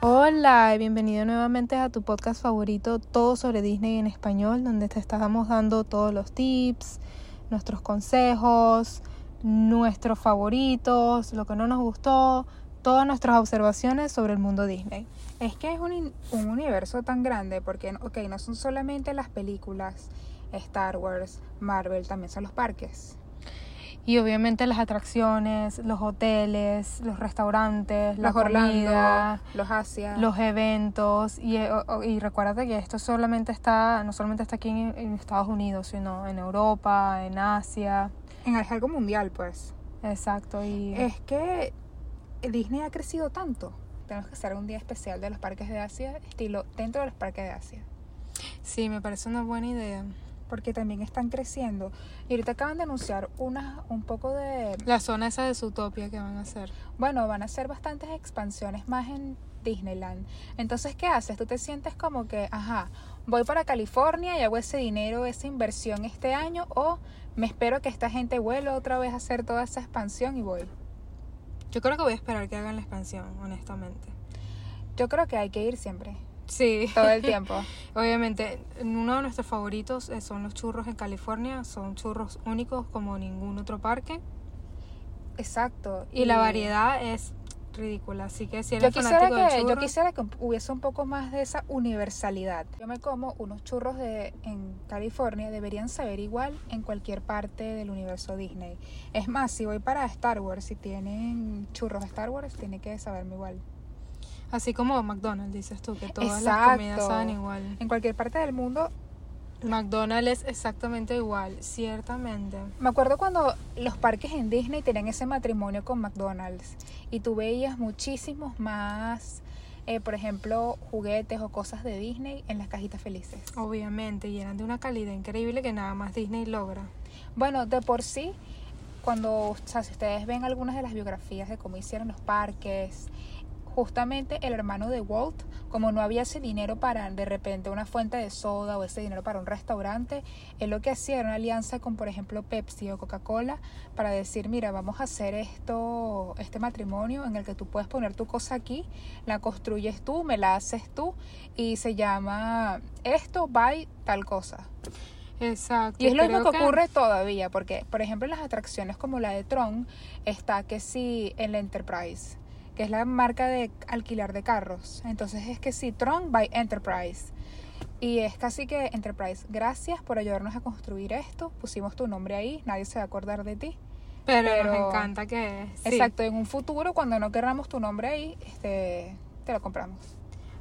Hola y bienvenido nuevamente a tu podcast favorito, Todo sobre Disney en español, donde te estamos dando todos los tips, nuestros consejos, nuestros favoritos, lo que no nos gustó, todas nuestras observaciones sobre el mundo Disney. Es que es un, un universo tan grande porque, ok, no son solamente las películas, Star Wars, Marvel, también son los parques. Y obviamente las atracciones, los hoteles, los restaurantes, los la comida, los Asia. los eventos. Y, eh, y recuérdate que esto solamente está, no solamente está aquí en, en Estados Unidos, sino en Europa, en Asia. En algo mundial, pues. Exacto. Y Es que Disney ha crecido tanto. Tenemos que hacer un día especial de los parques de Asia, estilo dentro de los parques de Asia. sí, me parece una buena idea. Porque también están creciendo. Y ahorita acaban de anunciar una, un poco de La zona esa de Zootopia que van a hacer. Bueno, van a ser bastantes expansiones más en Disneyland. Entonces, ¿qué haces? Tú te sientes como que, ajá, voy para California y hago ese dinero, esa inversión este año, o me espero que esta gente vuelva otra vez a hacer toda esa expansión y voy. Yo creo que voy a esperar que hagan la expansión, honestamente. Yo creo que hay que ir siempre, Sí. todo el tiempo. Obviamente, uno de nuestros favoritos eh, son los churros en California. Son churros únicos como ningún otro parque. Exacto. Y la variedad es ridícula. Así que si Yo eres quisiera, fanático de que, yo quisiera que hubiese un poco más de esa universalidad. Yo me como unos churros de, en California, deberían saber igual en cualquier parte del universo Disney. Es más, si voy para Star Wars, si tienen churros de Star Wars, tiene que saberme igual. Así como McDonald's, dices tú, que todas las comidas saben igual. En cualquier parte del mundo. McDonald's es exactamente igual, ciertamente. Me acuerdo cuando los parques en Disney tenían ese matrimonio con McDonald's y tú veías muchísimos más, eh, por ejemplo, juguetes o cosas de Disney en las cajitas felices. Obviamente, y eran de una calidad increíble que nada más Disney logra. Bueno, de por sí, cuando, o sea, si ustedes ven algunas de las biografías de cómo hicieron los parques, justamente el hermano de Walt, como no había ese dinero para de repente una fuente de soda o ese dinero para un restaurante, él lo que hacía era una alianza con, por ejemplo, Pepsi o Coca-Cola para decir, mira, vamos a hacer esto, este matrimonio en el que tú puedes poner tu cosa aquí, la construyes tú, me la haces tú y se llama esto by tal cosa. Exacto. Y es lo mismo que ocurre todavía, porque, por ejemplo, en las atracciones como la de Tron, está que sí en la Enterprise, que es la marca de alquilar de carros. Entonces es que sí, Tron by Enterprise. Y es casi que Enterprise, gracias por ayudarnos a construir esto. Pusimos tu nombre ahí, nadie se va a acordar de ti. Pero, pero- nos encanta que... sí. Exacto, en un futuro, cuando no queramos tu nombre ahí, este, te lo compramos.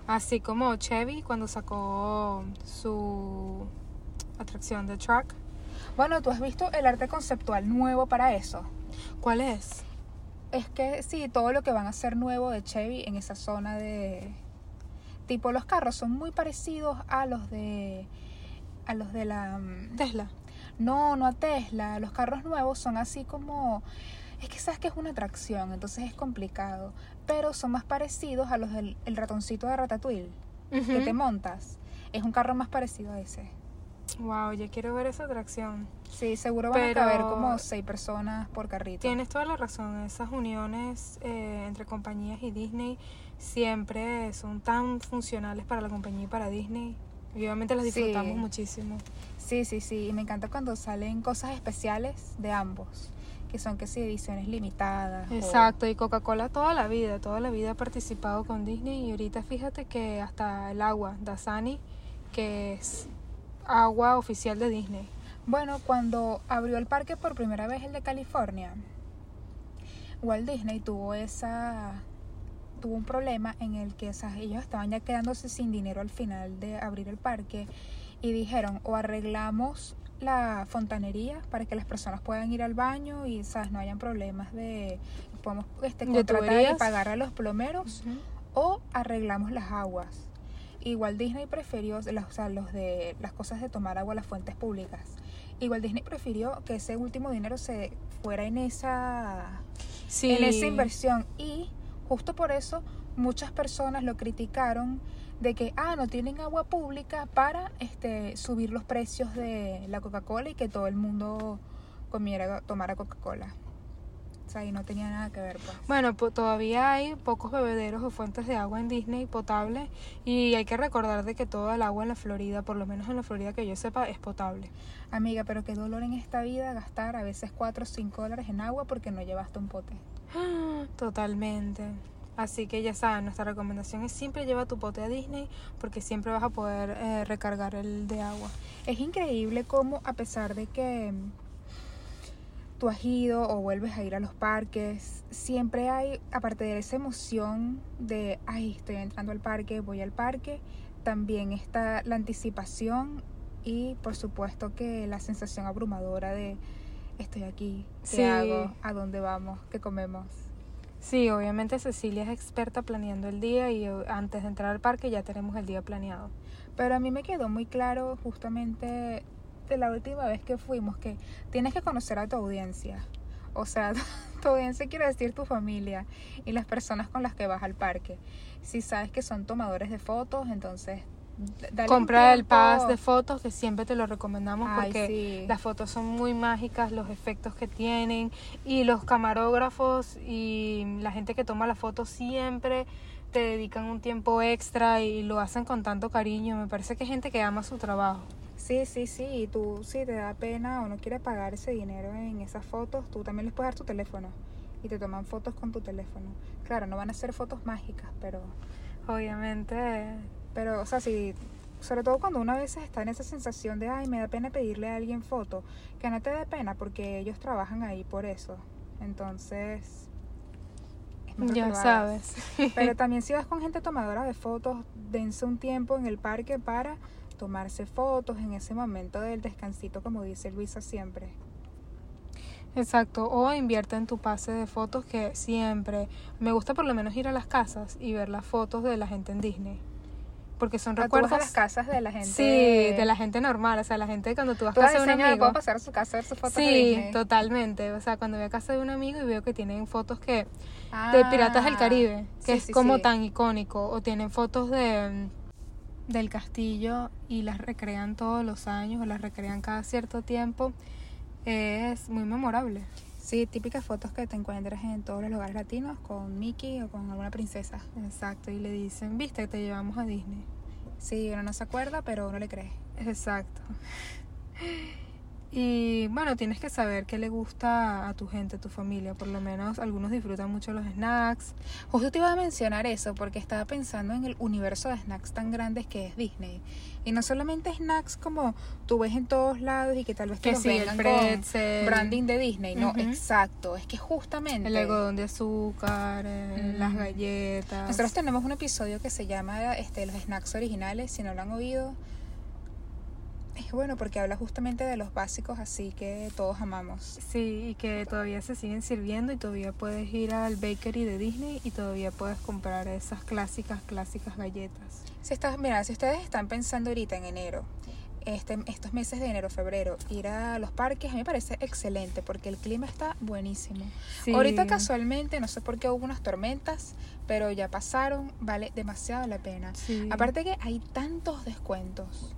Así como Chevy cuando sacó su atracción de truck. Bueno, tú has visto el arte conceptual nuevo para eso. ¿Cuál es? Es que sí, todo lo que van a hacer nuevo de Chevy en esa zona de tipo los carros son muy parecidos a los de a los de la mm, Tesla. no, no a Tesla, los carros nuevos son así como es que sabes que es una atracción, entonces es complicado, pero son más parecidos a los del el ratoncito de Ratatouille que te montas. Es un carro más parecido a ese. Wow, yo quiero ver esa atracción. Sí, seguro van Pero- a caber como seis personas por carrito. Tienes toda la razón, esas uniones eh, entre compañías y Disney siempre son tan funcionales para la compañía y para Disney. Y obviamente las Sí. disfrutamos muchísimo. Sí, sí, sí. Y me encanta cuando salen cosas especiales de ambos. Que son que sí, ediciones limitadas. o- Exacto, y Coca-Cola toda la vida, toda la vida ha participado con Disney y ahorita fíjate que hasta el agua, Dasani, que es agua oficial de Disney. Bueno, cuando abrió el parque por primera vez el de California, Walt Disney tuvo esa tuvo un problema en el que sea, ellos estaban ya quedándose sin dinero al final de abrir el parque y dijeron o arreglamos la fontanería para que las personas puedan ir al baño y sabes no hayan problemas de podemos este, ¿De contratar y pagar a los plomeros o arreglamos las aguas. Igual Disney prefirió las, o sea, los de las cosas de tomar agua a las fuentes públicas. Igual Disney prefirió que ese último dinero se fuera en esa Sí. en esa inversión y justo por eso muchas personas lo criticaron de que ah no tienen agua pública para este subir los precios de la Coca-Cola y que todo el mundo comiera tomara Coca-Cola. O sea, y no tenía nada que ver, pues. Bueno, pues todavía hay pocos bebederos o fuentes de agua en Disney potable y hay que recordar de que toda el agua en la Florida, por lo menos en la Florida que yo sepa, es potable. Amiga, pero qué dolor en esta vida gastar a veces 4 o 5 dólares en agua porque no llevaste un pote. Totalmente. Así que ya saben, nuestra recomendación es siempre lleva tu pote a Disney porque siempre vas a poder eh, recargar el de agua. Es increíble cómo a pesar de que tú has ido o vuelves a ir a los parques, siempre hay, aparte de esa emoción de, ay, estoy entrando al parque, voy al parque, también está la anticipación y por supuesto que la sensación abrumadora de, estoy aquí, ¿qué Sí. hago? ¿A dónde vamos? ¿Qué comemos? Sí, obviamente Cecilia es experta planeando el día y eh, antes de entrar al parque ya tenemos el día planeado. Pero a mí me quedó muy claro justamente de la última vez que fuimos que tienes que conocer a tu audiencia. O sea, tu audiencia quiere decir tu familia y las personas con las que vas al parque. Si sabes que son tomadores de fotos, entonces d- dale un Compra el pass de fotos que siempre te lo recomendamos Ay, porque sí. las fotos son muy mágicas, los efectos que tienen y los camarógrafos y la gente que toma las fotos siempre te dedican un tiempo extra y lo hacen con tanto cariño. Me parece que es gente que ama su trabajo. Sí, sí, sí. Y tú, si te da pena o no quieres pagar ese dinero en esas fotos, tú también les puedes dar tu teléfono. Y te toman fotos con tu teléfono. Claro, no van a ser fotos mágicas, pero Obviamente, Pero, o sea, si, sobre todo cuando uno a veces está en esa sensación de, ay, me da pena pedirle a alguien foto, que no te dé pena porque ellos trabajan ahí por eso. Entonces, es ya sabes. Pero también si vas con gente tomadora de fotos, dense un tiempo en el parque para tomarse fotos en ese momento del descansito, como dice Luisa siempre. Exacto, o invierte en tu pase de fotos que siempre me gusta por lo menos ir a las casas y ver las fotos de la gente en Disney. Porque son Ah, recuerdos a las casas de la gente. Sí, de la gente normal, o sea, la gente cuando tú vas a casa de un amigo. puedo pasar a su casa a ver sus fotos de Sí, Disney. totalmente. O sea, cuando voy a casa de un amigo y veo que tienen fotos que de Ah, Piratas del Caribe, que sí, es sí, como sí. tan icónico, o tienen fotos de del castillo y las recrean todos los años o las recrean cada cierto tiempo, es muy memorable. Sí, típicas fotos que te encuentras en todos los lugares latinos con Mickey o con alguna princesa. Exacto, y le dicen, viste, te llevamos a Disney. Sí, uno no se acuerda, pero uno le cree. Exacto. Y bueno, tienes que saber qué le gusta a tu gente, a tu familia. Por lo menos algunos disfrutan mucho los snacks. Justo te iba a mencionar eso porque estaba pensando en el universo de snacks tan grandes que es Disney. Y no solamente snacks como tú ves en todos lados y que tal vez te Que los sí, el vengan pretzel. con branding de Disney. No, Ujú. exacto. Es que justamente... El algodón de azúcar, eh, Mm. las galletas. Nosotros tenemos un episodio que se llama este, Los snacks originales, si no lo han oído. Es bueno porque habla justamente de los básicos así que todos amamos. Sí, y que todavía se siguen sirviendo y todavía puedes ir al bakery de Disney y todavía puedes comprar esas clásicas, clásicas galletas. Si estás, mira, si ustedes están pensando ahorita en enero, este, estos meses de enero, febrero, ir a los parques, a mí me parece excelente porque el clima está buenísimo. Sí. Ahorita casualmente, no sé por qué hubo unas tormentas, pero ya pasaron, vale demasiado la pena. Sí. Aparte que hay tantos descuentos.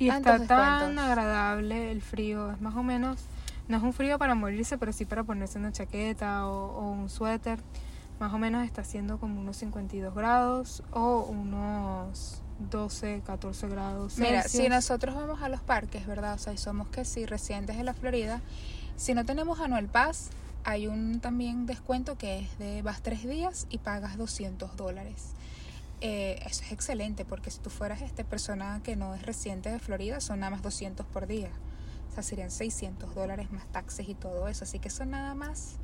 Y tantos está tan agradable el frío, es más o menos, no es un frío para morirse, pero sí para ponerse una chaqueta o, o un suéter. Más o menos está haciendo como unos 52 grados o unos 12, 14 grados. Mira, Celsius. si nosotros vamos a los parques, ¿verdad? O sea, y somos que sí, residentes de la Florida, si no tenemos Anual Pass, hay un también descuento que es de vas tres días y pagas 200 dólares. Eh, eso es excelente porque si tú fueras esta persona que no es residente de Florida, son nada más 200 por día. O sea, serían 600 dólares más taxes y todo eso. Así que son nada más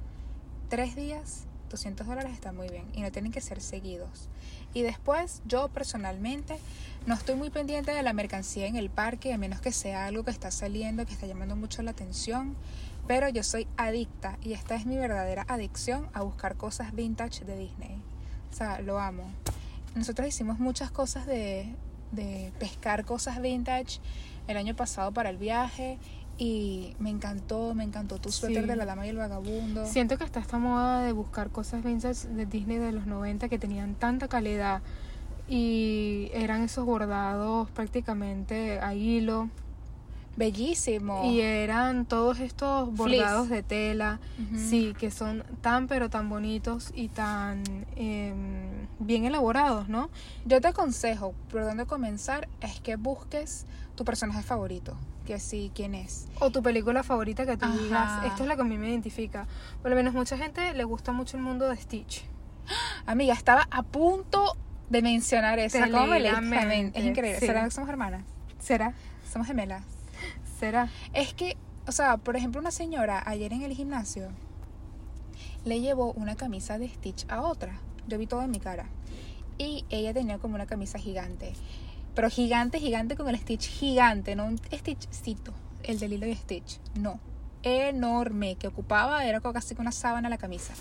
tres días, 200 dólares está muy bien y no tienen que ser seguidos. Y después, yo personalmente no estoy muy pendiente de la mercancía en el parque, a menos que sea algo que está saliendo, que está llamando mucho la atención. Pero yo soy adicta y esta es mi verdadera adicción a buscar cosas vintage de Disney. O sea, lo amo. Nosotros hicimos muchas cosas de, de pescar cosas vintage el año pasado para el viaje y me encantó, me encantó tu suéter Sí. de la dama y el vagabundo. Siento que está esta moda de buscar cosas vintage de Disney de los 90 que tenían tanta calidad y eran esos bordados prácticamente a hilo Bellísimo. Y eran todos estos bordados de tela, Ujú. sí, que son tan pero tan bonitos y tan em, bien elaborados, ¿no? Yo te aconsejo, por dónde comenzar, es que busques tu personaje favorito. Que sí, quién es. O tu película favorita que tú Ajá. digas, esto es la que a mí me identifica. Por lo menos mucha gente le gusta mucho el mundo de Stitch. Amiga, estaba a punto de mencionar eso. Es increíble. sí. ¿Será que somos hermanas? ¿Será? Somos gemelas. ¿Será? Es que, o sea, por ejemplo, una señora ayer en el gimnasio le llevó una camisa de Stitch a otra. Yo vi todo en mi cara. Y ella tenía como una camisa gigante. Pero gigante, gigante con el Stitch gigante, no un Stitchcito, el de Lilo y Stitch. No. Enorme, que ocupaba, era casi que una sábana la camisa.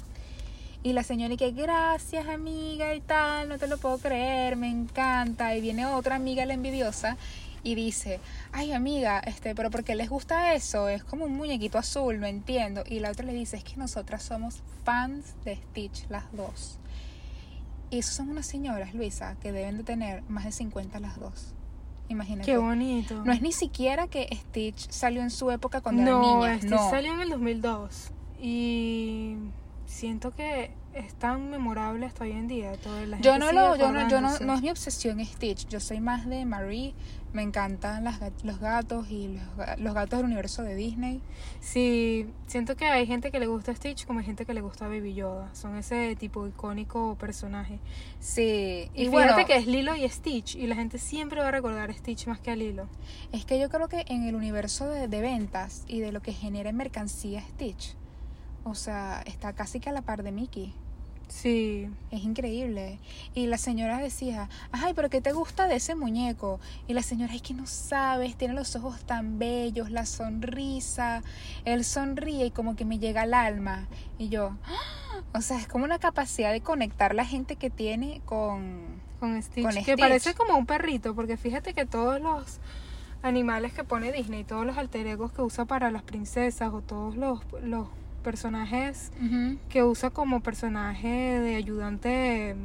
Y la señora y que gracias amiga y tal, no te lo puedo creer, me encanta. Y viene otra amiga la envidiosa y dice, ay amiga, este, pero ¿por qué les gusta eso? Es como un muñequito azul, no entiendo. Y la otra le dice, es que nosotras somos fans de Stitch, las dos. Y esas son unas señoras, Luisa, que deben de tener más de 50 las dos. Imagínate. Qué bonito. No es ni siquiera que Stitch salió en su época cuando no, era niña. este no, salió en el 2002 y siento que es tan memorable hasta hoy en día. Todo, la Yo no lo, yo no, yo no, es mi obsesión Stitch. Yo soy más de Marie. Me encantan las, los gatos y los, los gatos del universo de Disney. Sí, siento que hay gente que le gusta Stitch como hay gente que le gusta Baby Yoda. Son ese tipo icónico personaje. Sí, Y, y, fíjate bueno, que es Lilo y Stitch y la gente siempre va a recordar a Stitch más que a Lilo. es que yo creo que en el universo de, de ventas y de lo que genera en mercancía Stitch, o sea, está casi que a la par de Mickey. Sí, Es increíble. Y la señora decía, ay, pero ¿qué te gusta de ese muñeco? Y la señora, es que no sabes, tiene los ojos tan bellos, la sonrisa, él sonríe y como que me llega al alma. Y yo, ¡ah! o sea, es como una capacidad de conectar la gente que tiene con... con Stitch. Con que Stitch. parece como un perrito, porque fíjate que todos los animales que pone Disney, todos los alter egos que usa para las princesas o todos los, los personajes que usa como personaje de ayudante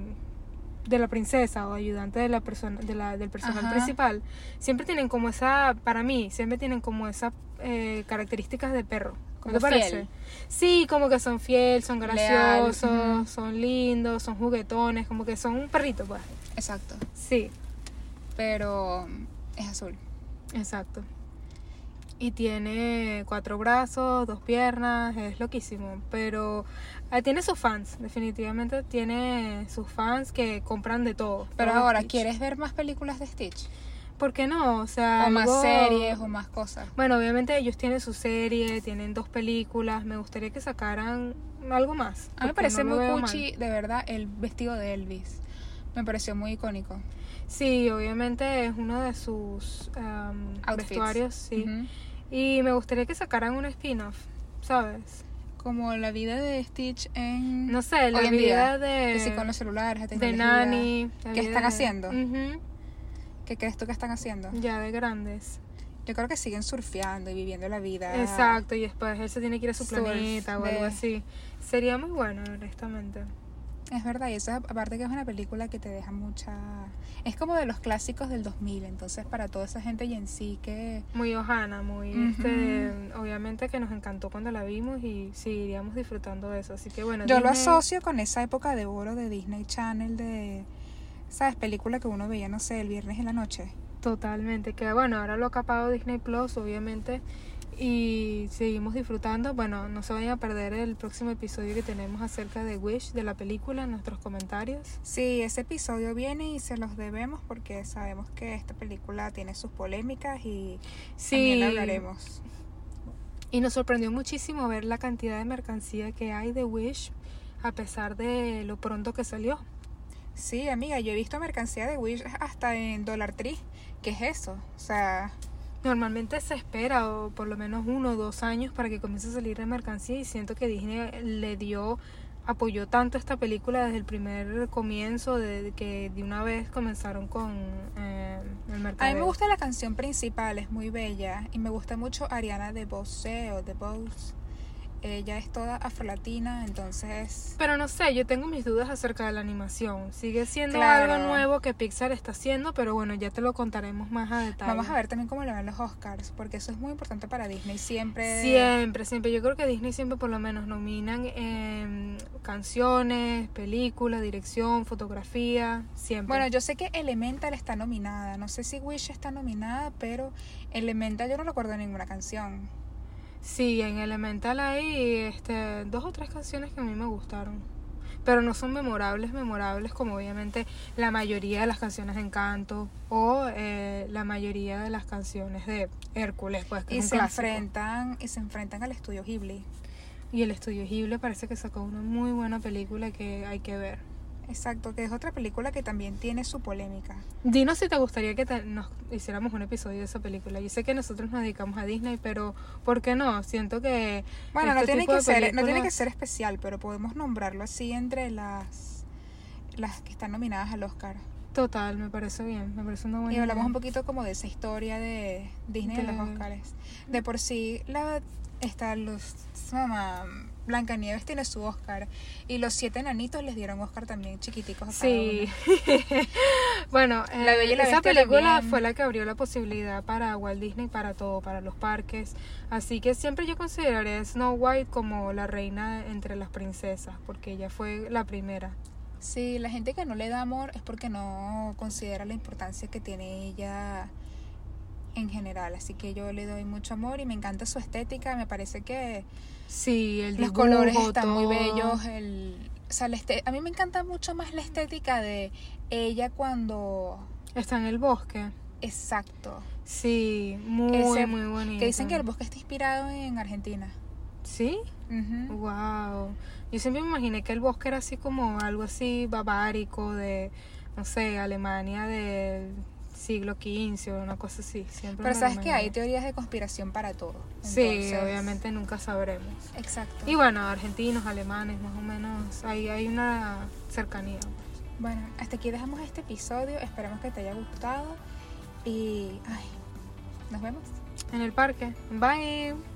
de la princesa o ayudante de la persona de la, del personaje Ajá. principal siempre tienen como esa para mí siempre tienen como esas eh, características de perro ¿No Como te parece? fiel. Sí, como que son fiel, son graciosos, son lindos, son juguetones, como que son un perrito, pues. Exacto. Sí, Pero es azul. exacto. Y tiene cuatro brazos, dos piernas, es loquísimo. Pero ah, tiene sus fans, definitivamente tiene sus fans que compran de todo. Pero ahora, Stitch. ¿quieres ver más películas de Stitch? ¿Por qué no? O sea, O más series o más cosas. Bueno, obviamente ellos tienen su serie, tienen dos películas. Me gustaría que sacaran algo más. A mí me parece no muy cuchi, de verdad, el vestido de Elvis. Me pareció muy icónico. Sí, obviamente es uno de sus Outfits. vestuarios, sí. Y me gustaría que sacaran un spin-off, ¿sabes? Como la vida de Stitch en... No sé, la hoy en vida día. de, Que sí, con los celulares, la de. Nani. la ¿Qué vida están de- haciendo? ¿Qué crees tú que están haciendo? Ya de grandes. Yo creo que siguen surfeando y viviendo la vida. Exacto, y después él se tiene que ir a su Surf planeta o algo así. Sería muy bueno, honestamente. Es verdad, y eso es- aparte que es una película que te deja mucha... Es como de los clásicos del 2000, entonces para toda esa gente y en sí que... Muy Ohana, muy este, obviamente que nos encantó cuando la vimos y seguiríamos disfrutando de eso. Así que bueno, Yo lo asocio con esa época de oro de Disney Channel, de... ¿Sabes? Película que uno veía, no sé, el viernes en la noche. Totalmente, que bueno, ahora lo ha capado Disney Plus, obviamente, y seguimos disfrutando. Bueno, no se vayan a perder el próximo episodio que tenemos acerca de Wish, de la película, en nuestros comentarios. Sí, ese episodio viene y se los debemos porque sabemos que esta película tiene sus polémicas y también hablaremos. Y nos sorprendió muchísimo ver la cantidad de mercancía que hay de Wish, a pesar de lo pronto que salió. Sí, amiga, yo he visto mercancía de Wish hasta en Dollar Tree. ¿Qué es eso? O sea, Normalmente se espera o por lo menos uno o dos años para que comience a salir la mercancía y siento que Disney le dio, apoyó tanto esta película desde el primer comienzo, de que de una vez comenzaron con eh, el mercado. a mí me gusta la canción principal, es muy bella y me gusta mucho Ariana de Bose o de Bose. Ella es toda afrolatina, entonces... Pero no sé, yo tengo mis dudas acerca de la animación. Sigue siendo Claro. algo nuevo que Pixar está haciendo, pero bueno, ya te lo contaremos más a detalle. Vamos a ver también cómo le van los Oscars, porque eso es muy importante para Disney. Siempre... Siempre, siempre. Yo creo que Disney siempre por lo menos nominan em, canciones, películas, dirección, fotografía, siempre. Bueno, yo sé que Elemental está nominada. No sé si Wish está nominada, pero Elemental yo no recuerdo ninguna canción. Sí, en Elemental hay este, dos o tres canciones que a mí me gustaron. Pero no son memorables, memorables como obviamente la mayoría de las canciones de Encanto o eh, la mayoría de las canciones de Hércules, pues que Y es un se clásico. enfrentan, y se enfrentan al estudio Ghibli. Y el estudio Ghibli parece que sacó una muy buena película que hay que ver. Exacto, que es otra película que también tiene su polémica. Dinos si te gustaría que te- nos hiciéramos un episodio de esa película. Yo sé que nosotros nos dedicamos a Disney, pero ¿por qué no? Siento que Bueno, no este tiene que de ser, no tiene que ser especial, pero podemos nombrarlo así entre las las que están nominadas al Oscar. Total, me parece bien, me parece una buena Y hablamos idea. un poquito como de esa historia de Disney en los De- Oscars. De por sí, la está los mamá Blancanieves tiene su Oscar y los siete enanitos les dieron Oscar también chiquiticos a Sí. bueno, La eh, la esa película también. fue la que abrió la posibilidad para Walt Disney, para todo, para los parques. Así que siempre yo consideraré a Snow White como la reina entre las princesas, porque ella fue la primera. Sí, la gente que no le da amor es porque no considera la importancia que tiene ella en general. Así que yo le doy mucho amor y me encanta su estética. Me parece que Sí, el los dibujo, colores están muy bellos. El, o sea, la este- a mí me encanta mucho más la estética de ella cuando... Está en el bosque. Exacto. Sí, muy, Ese- muy bonito. Que dicen que el bosque está inspirado en Argentina. ¿Sí? Wow. Yo siempre me imaginé que el bosque era así como algo así barbárico de, no sé, Alemania del siglo XV o una cosa así. Siempre Pero sabes que hay teorías de conspiración para todo. Sí, Entonces, obviamente nunca sabremos. Exacto. Y bueno, argentinos, alemanes, más o menos, hay, hay una cercanía. Bueno, hasta aquí dejamos este episodio. Esperemos que te haya gustado. Y. Ay, nos vemos. En el parque. Bye.